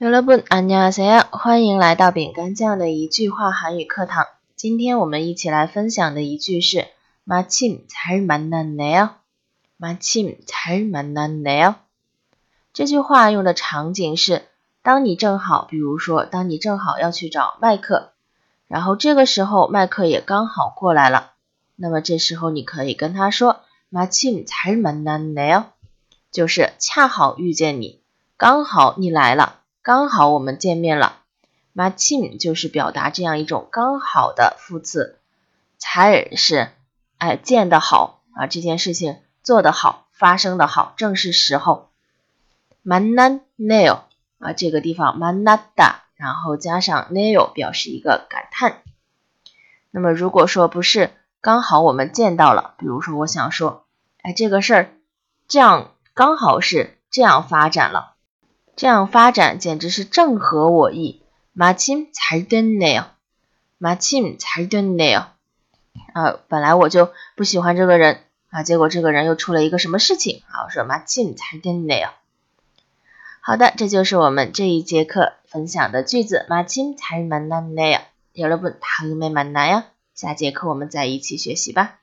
여러분안녕하세요，欢迎来到饼干酱的一句话韩语课堂。今天我们一起来分享的一句是마침잘만났네 요。 마침잘만났네 요。 这句话用的场景是，当你正好，比如说，当你正好要去找麦克，然后这个时候麦克也刚好过来了，那么这时候你可以跟他说마침잘만났네 요， 就是恰好遇见你，刚好你来了。 刚好我们见面了，matchin 就是表达这样一种刚好的副词才是哎见得好啊这件事情做得好发生的好正是时候。Manana，啊这个地方 manada，然后加上 nail 表示一个感叹。那么如果说不是刚好我们见到了比如说我想说哎这个事儿这样刚好是这样发展了这样发展简直是正合我意。마침잘됐네 요， 마침잘됐네 요。 啊，本来我就不喜欢这个人啊，结果这个人又出了一个什么事情啊？我说마침잘됐네 요。 好的，这就是我们这一节课分享的句子。마침잘만났네 요。 여러분다음에만나 요。 下节课我们再一起学习吧。